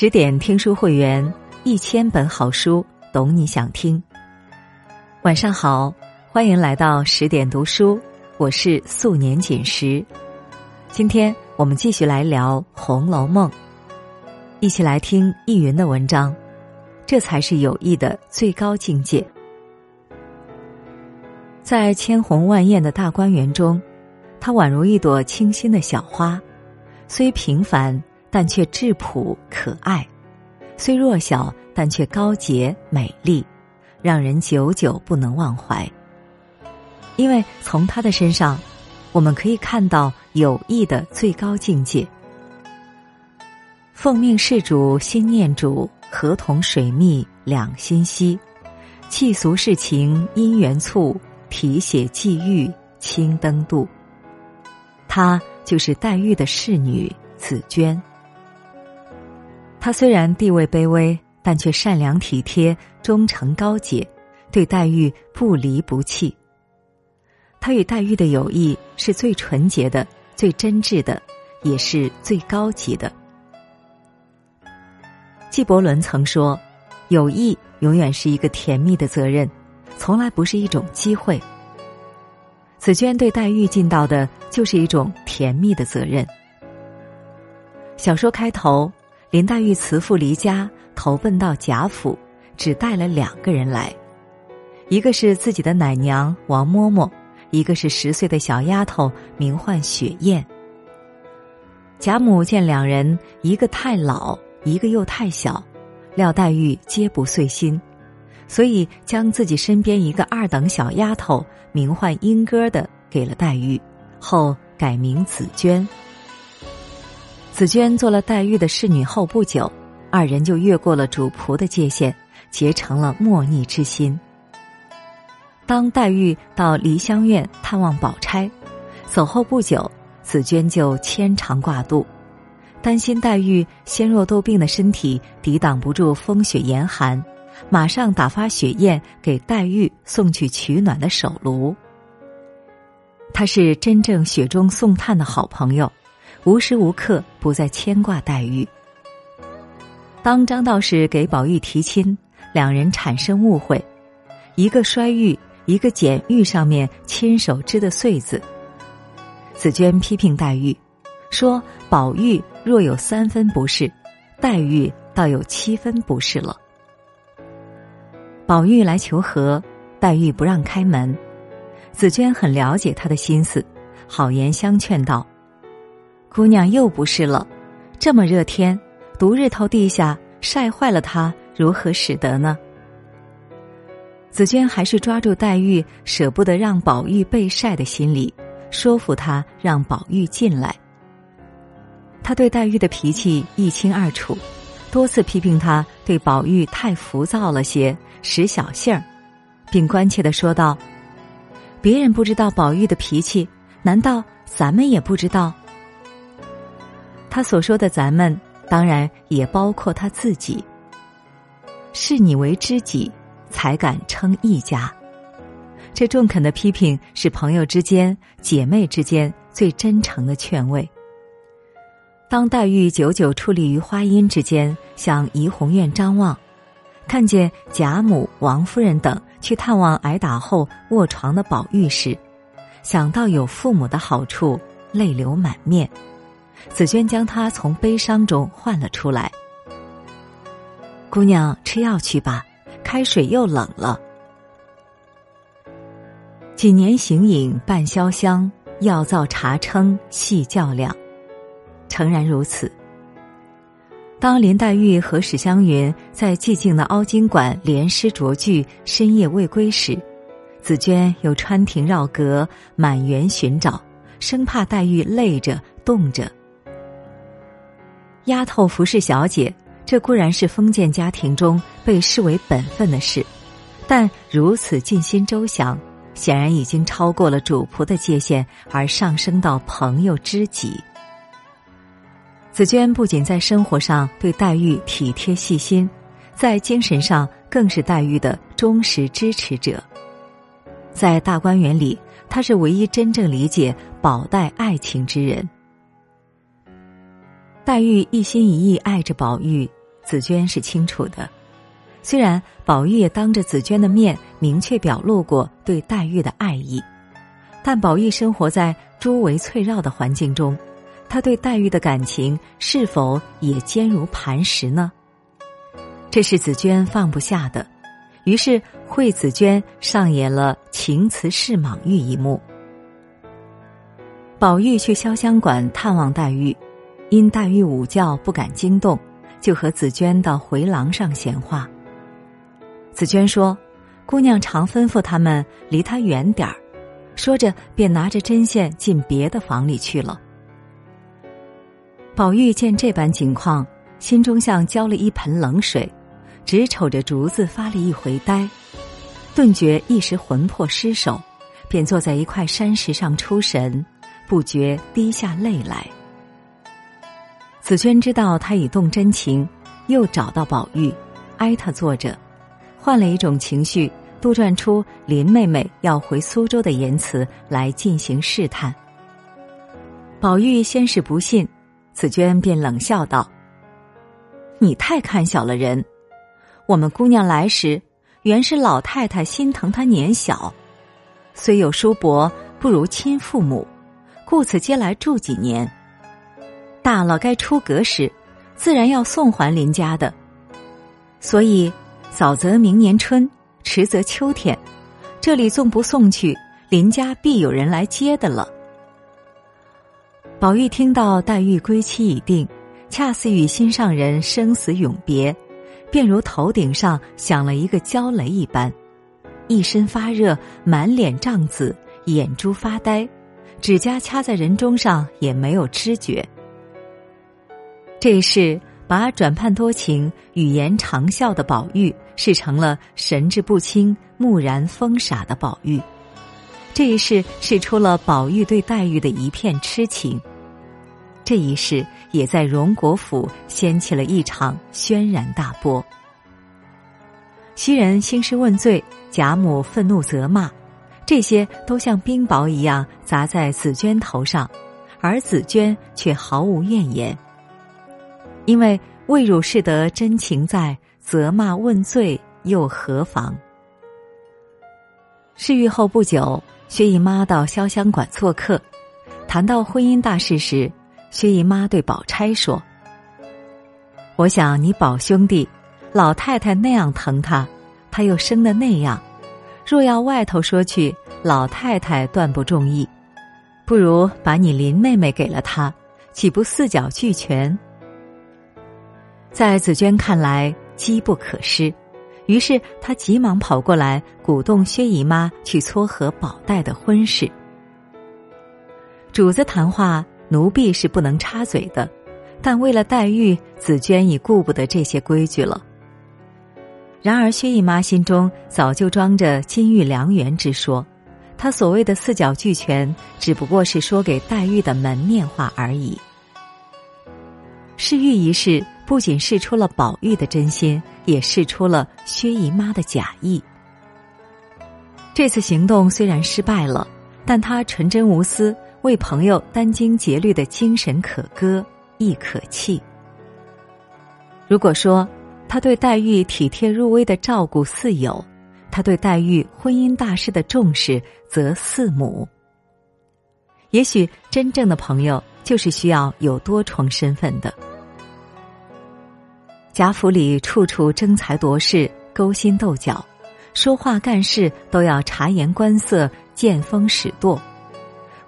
十点听书会员，一千本好书，懂你想听。晚上好，欢迎来到十点读书，我是素年锦时。今天我们继续来聊《红楼梦》，一起来听易云的文章。这才是友谊的最高境界。在千红万艳的大观园中，它宛如一朵清新的小花，虽平凡。但却质朴可爱，虽弱小，但却高洁美丽，让人久久不能忘怀。因为从他的身上，我们可以看到友谊的最高境界。奉命事主心念主，合同水密两心惜。弃俗世情因缘促，提携际遇青灯度。她就是黛玉的侍女紫娟。他虽然地位卑微，但却善良体贴、忠诚高洁，对黛玉不离不弃。他与黛玉的友谊是最纯洁的、最真挚的，也是最高级的。纪伯伦曾说：“友谊永远是一个甜蜜的责任，从来不是一种机会。”紫娟对黛玉尽到的就是一种甜蜜的责任。小说开头。林黛玉辞父离家，投奔到贾府，只带了两个人来，一个是自己的奶娘王嬷嬷，一个是十岁的小丫头，名唤雪雁。贾母见两人一个太老，一个又太小，料黛玉皆不遂心，所以将自己身边一个二等小丫头，名唤莺歌的给了黛玉，后改名紫娟。紫娟做了黛玉的侍女后不久，二人就越过了主仆的界限，结成了莫逆之心。当黛玉到梨香院探望宝钗，走后不久，紫娟就牵肠挂肚，担心黛玉纤弱多病的身体抵挡不住风雪严寒，马上打发雪雁给黛玉送去取暖的手炉。他是真正雪中送炭的好朋友。无时无刻不在牵挂黛玉。当张道士给宝玉提亲，两人产生误会，一个摔玉，一个捡玉上面亲手织的穗子。紫娟批评黛玉，说宝玉若有三分不是，黛玉倒有七分不是了。宝玉来求和，黛玉不让开门，紫娟很了解他的心思，好言相劝道。姑娘又不是了，这么热天，独日头地下晒坏了她，如何使得呢？紫娟还是抓住黛玉舍不得让宝玉被晒的心理，说服她让宝玉进来。她对黛玉的脾气一清二楚，多次批评她对宝玉太浮躁了些，使小性儿，并关切的说道：“别人不知道宝玉的脾气，难道咱们也不知道？”他所说的“咱们”，当然也包括他自己。视你为知己，才敢称一家。这中肯的批评是朋友之间、姐妹之间最真诚的劝慰。当黛玉久久矗立于花荫之间，向怡红院张望，看见贾母、王夫人等去探望挨打后卧床的宝玉时，想到有父母的好处，泪流满面。紫娟将她从悲伤中唤了出来。姑娘吃药去吧，开水又冷了。几年行影半潇湘，药造茶称细较量。诚然如此。当林黛玉和史湘云在寂静的凹晶馆连诗酌句，深夜未归时，紫娟又穿庭绕阁，满园寻找，生怕黛玉累着冻着。丫头服侍小姐，这固然是封建家庭中被视为本分的事，但如此尽心周详，显然已经超过了主仆的界限，而上升到朋友知己。紫娟不仅在生活上对黛玉体贴细心，在精神上更是黛玉的忠实支持者。在大观园里，她是唯一真正理解宝黛爱情之人。黛玉一心一意爱着宝玉，紫娟是清楚的。虽然宝玉也当着紫娟的面明确表露过对黛玉的爱意，但宝玉生活在诸围翠绕的环境中，他对黛玉的感情是否也坚如磐石呢？这是紫娟放不下的，于是惠紫娟上演了情辞示莽玉一幕。宝玉去潇湘馆探望黛玉，因黛玉午觉不敢惊动，就和紫娟到回廊上闲话。紫娟说：“姑娘常吩咐他们离他远点儿。”说着，便拿着针线进别的房里去了。宝玉见这般情况，心中像浇了一盆冷水，只瞅着竹子发了一回呆，顿觉一时魂魄失守，便坐在一块山石上出神。不觉滴下泪来。紫娟知道他已动真情，又找到宝玉，挨他坐着，换了一种情绪，杜撰出林妹妹要回苏州的言辞来进行试探。宝玉先是不信，紫娟便冷笑道：“你太看小了人。我们姑娘来时，原是老太太心疼她年小，虽有叔伯，不如亲父母。”故此接来住几年，大了该出阁时，自然要送还林家的。所以早则明年春，迟则秋天，这里纵不送去，林家必有人来接的了。宝玉听到黛玉归期已定，恰似与心上人生死永别，便如头顶上响了一个焦雷一般，一身发热，满脸胀紫，眼珠发呆。指甲掐在人中上也没有知觉。这一世把转盼多情、语言长啸的宝玉视成了神志不清、木然疯傻的宝玉。这一世是出了宝玉对黛玉的一片痴情。这一世也在荣国府掀起了一场轩然大波。袭人兴师问罪，贾母愤怒责骂。这些都像冰雹一样砸在紫娟头上，而紫娟却毫无怨言，因为未汝是得真情在，责骂问罪又何妨？事愈后不久，薛姨妈到潇湘馆做客，谈到婚姻大事时，薛姨妈对宝钗说：“我想你宝兄弟，老太太那样疼他，他又生的那样。”若要外头说去，老太太断不中意，不如把你林妹妹给了他，岂不四角俱全？在紫娟看来，机不可失，于是她急忙跑过来，鼓动薛姨妈去撮合宝黛的婚事。主子谈话，奴婢是不能插嘴的，但为了黛玉，紫娟已顾不得这些规矩了。然而，薛姨妈心中早就装着金玉良缘之说，她所谓的四角俱全，只不过是说给黛玉的门面话而已。试玉一事不仅试出了宝玉的真心，也试出了薛姨妈的假意。这次行动虽然失败了，但她纯真无私、为朋友殚精竭虑的精神可歌，亦可泣。如果说，他对黛玉体贴入微的照顾似友，他对黛玉婚姻大事的重视则似母。也许真正的朋友就是需要有多重身份的。贾府里处处争财夺势、勾心斗角，说话干事都要察言观色、见风使舵。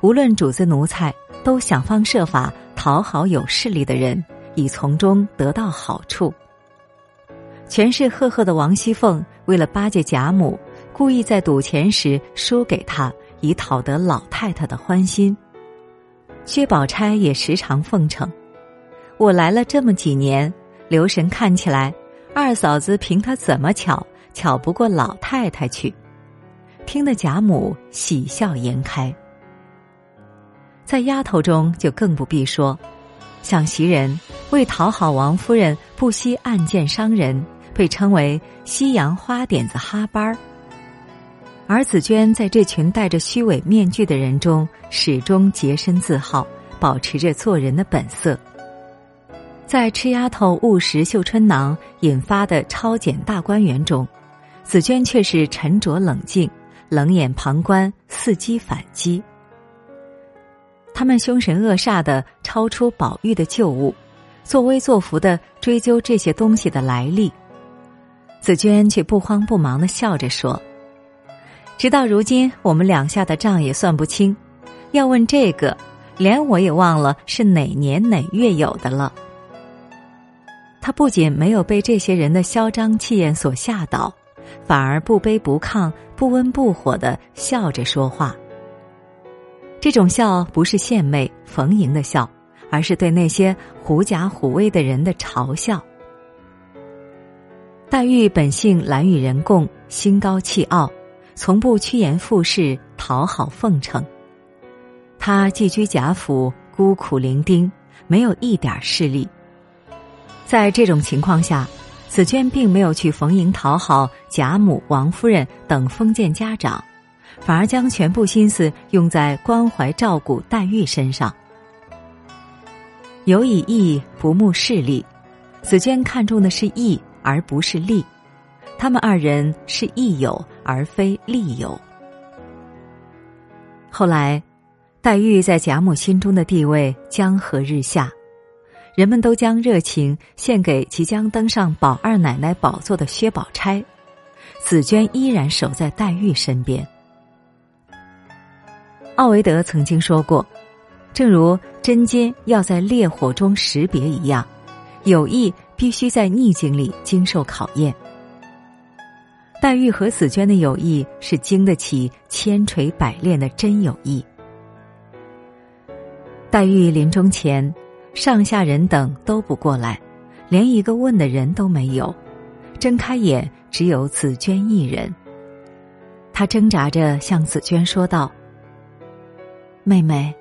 无论主子奴才，都想方设法讨好有势力的人，以从中得到好处。权势赫赫的王熙凤为了巴结贾母，故意在赌钱时输给他，以讨得老太太的欢心。薛宝钗也时常奉承：“我来了这么几年，留神看起来，二嫂子凭她怎么巧，巧不过老太太去。”听得贾母喜笑颜开。在丫头中就更不必说，像袭人为讨好王夫人，不惜暗箭伤人。被称为西洋花点子哈班儿，而紫娟在这群戴着虚伪面具的人中，始终洁身自好，保持着做人的本色。在吃丫头误食绣春囊引发的超检大观园中，紫娟却是沉着冷静，冷眼旁观，伺机反击。他们凶神恶煞的超出宝玉的旧物，作威作福的追究这些东西的来历。紫娟却不慌不忙的笑着说：“直到如今，我们两下的账也算不清。要问这个，连我也忘了是哪年哪月有的了。”他不仅没有被这些人的嚣张气焰所吓倒，反而不卑不亢、不温不火的笑着说话。这种笑不是献媚逢迎的笑，而是对那些狐假虎威的人的嘲笑。黛玉本性懒与人共，心高气傲，从不趋炎附势、讨好奉承。她寄居贾府，孤苦伶仃，没有一点势力。在这种情况下，紫娟并没有去逢迎讨好贾母、王夫人等封建家长。反而将全部心思用在关怀照顾黛玉身上。有以义不慕势利，紫娟看重的是义而不是利，他们二人是义友而非利友。后来，黛玉在贾母心中的地位江河日下，人们都将热情献给即将登上宝二奶奶宝座的薛宝钗，紫娟依然守在黛玉身边。奥维德曾经说过：“正如针尖要在烈火中识别一样，友谊必须在逆境里经受考验。”黛玉和紫娟的友谊是经得起千锤百炼的真友谊。黛玉临终前，上下人等都不过来，连一个问的人都没有，睁开眼只有紫娟一人。她挣扎着向紫娟说道。妹妹，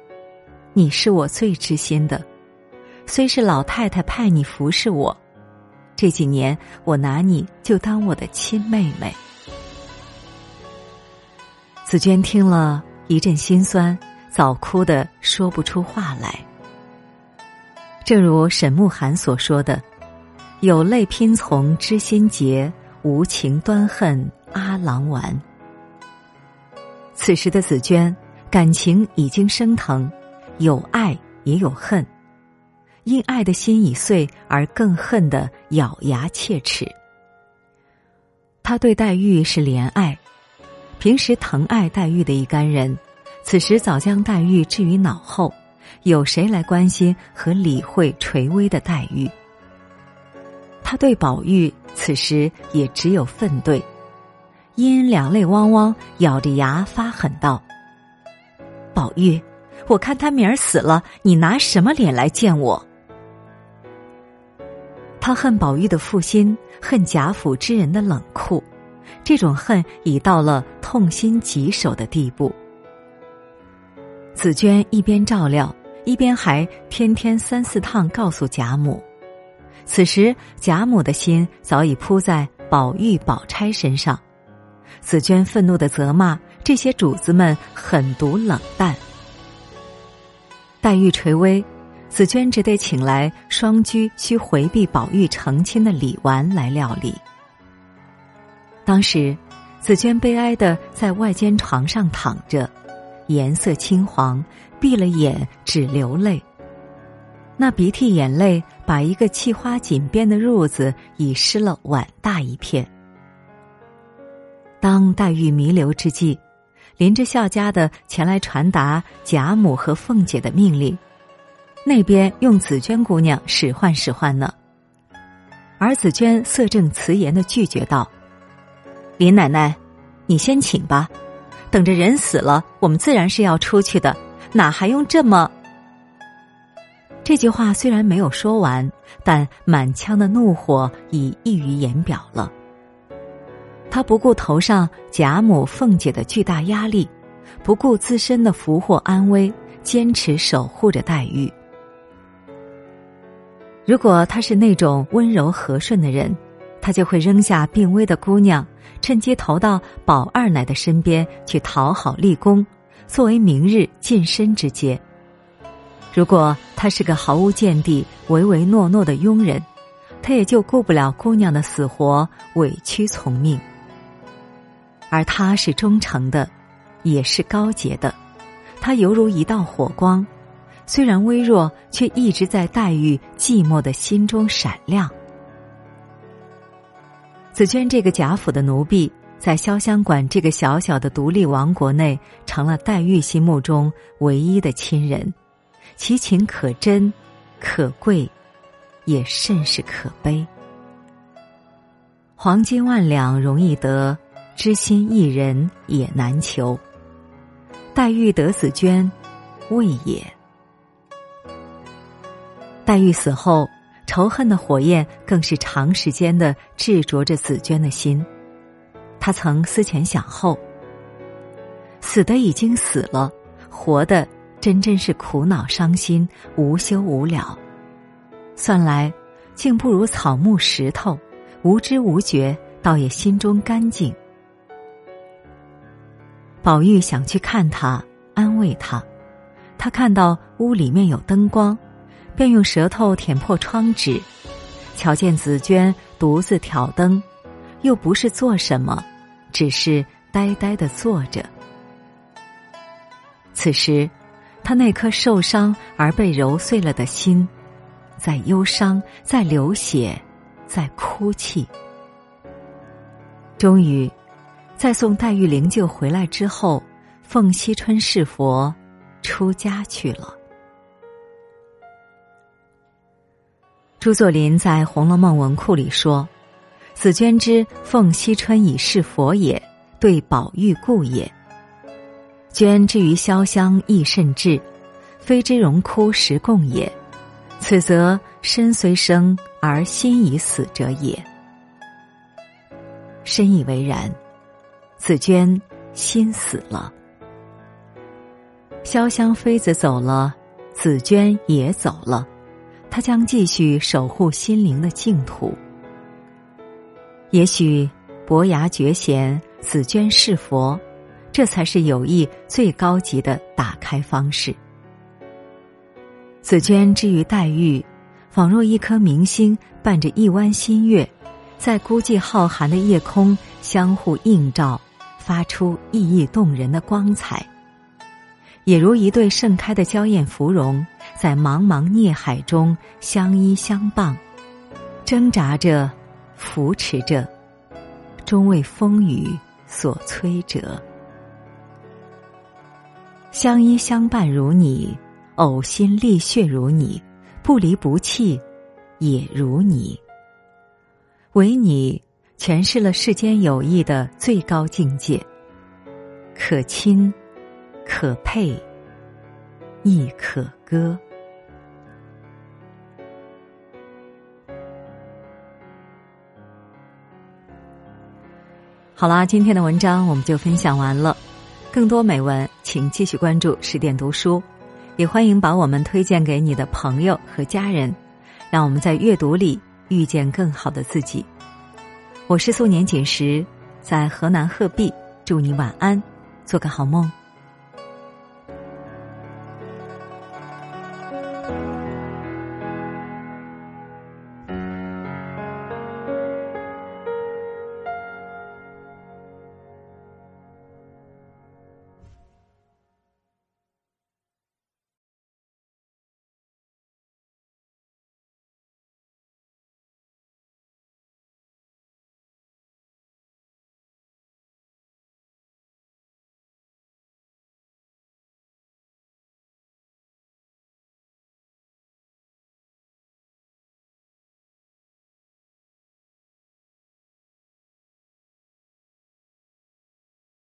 你是我最知心的，虽是老太太派你服侍我，这几年我拿你就当我的亲妹妹。紫娟听了一阵心酸，早哭得说不出话来。正如沈慕寒所说的：“有泪拼从知心结，无情端恨阿郎丸。”此时的紫娟。感情已经升腾，有爱也有恨，因爱的心已碎而更恨的咬牙切齿。他对黛玉是怜爱，平时疼爱黛玉的一干人，此时早将黛玉置于脑后，有谁来关心和理会垂危的黛玉？他对宝玉此时也只有愤怼，因两泪汪汪，咬着牙发狠道。宝玉，我看他明儿死了，你拿什么脸来见我？他恨宝玉的负心，恨贾府之人的冷酷，这种恨已到了痛心疾首的地步。紫娟一边照料，一边还天天三四趟告诉贾母。此时贾母的心早已扑在宝玉、宝钗身上，紫娟愤怒的责骂。这些主子们狠毒冷淡，黛玉垂危，紫娟只得请来双居需回避宝玉成亲的李纨来料理。当时，紫娟悲哀的在外间床上躺着，颜色青黄，闭了眼只流泪。那鼻涕眼泪把一个砌花锦边的褥子已湿了碗大一片。当黛玉弥留之际。林之孝家的前来传达贾母和凤姐的命令，那边用紫娟姑娘使唤使唤呢。而紫娟色正辞严的拒绝道：“林奶奶，你先请吧，等着人死了，我们自然是要出去的，哪还用这么？”这句话虽然没有说完，但满腔的怒火已溢于言表了。他不顾头上贾母、凤姐的巨大压力，不顾自身的福祸安危，坚持守护着黛玉。如果他是那种温柔和顺的人，他就会扔下病危的姑娘，趁机投到宝二奶的身边去讨好立功，作为明日晋升之阶。如果他是个毫无见地、唯唯诺诺的庸人，他也就顾不了姑娘的死活，委屈从命。而他是忠诚的，也是高洁的，他犹如一道火光，虽然微弱，却一直在黛玉寂寞的心中闪亮。紫娟这个贾府的奴婢，在潇湘馆这个小小的独立王国内，成了黛玉心目中唯一的亲人，其情可真、可贵，也甚是可悲。黄金万两容易得。知心一人也难求。黛玉得紫娟，未也。黛玉死后，仇恨的火焰更是长时间的炙灼着紫娟的心。她曾思前想后，死的已经死了，活的真真是苦恼伤心，无休无了。算来，竟不如草木石头，无知无觉，倒也心中干净。宝玉想去看他，安慰他。他看到屋里面有灯光，便用舌头舔破窗纸，瞧见紫娟独自挑灯，又不是做什么，只是呆呆的坐着。此时，他那颗受伤而被揉碎了的心，在忧伤，在流血，在哭泣。终于。在送黛玉灵柩回来之后，凤惜春是佛出家去了。朱作霖在《红楼梦》文库里说：“紫鹃之凤惜春以是佛也，对宝玉故也。娟之于潇湘亦甚至，非之荣枯实共也。此则身虽生而心已死者也。”深以为然。紫娟心死了，潇湘妃子走了，紫娟也走了，他将继续守护心灵的净土。也许伯牙绝弦，紫娟是佛，这才是友谊最高级的打开方式。紫娟之于黛玉，仿若一颗明星伴着一弯新月，在孤寂浩瀚的夜空相互映照。发出熠熠动人的光彩，也如一对盛开的娇艳芙蓉，在茫茫孽海中相依相傍，挣扎着，扶持着，终为风雨所摧折。相依相伴如你，呕心沥血如你，不离不弃也如你，唯你。诠释了世间友谊的最高境界，可亲，可佩，亦可歌。好啦，今天的文章我们就分享完了。更多美文，请继续关注十点读书，也欢迎把我们推荐给你的朋友和家人，让我们在阅读里遇见更好的自己。我是素年锦时，在河南鹤壁，祝你晚安，做个好梦。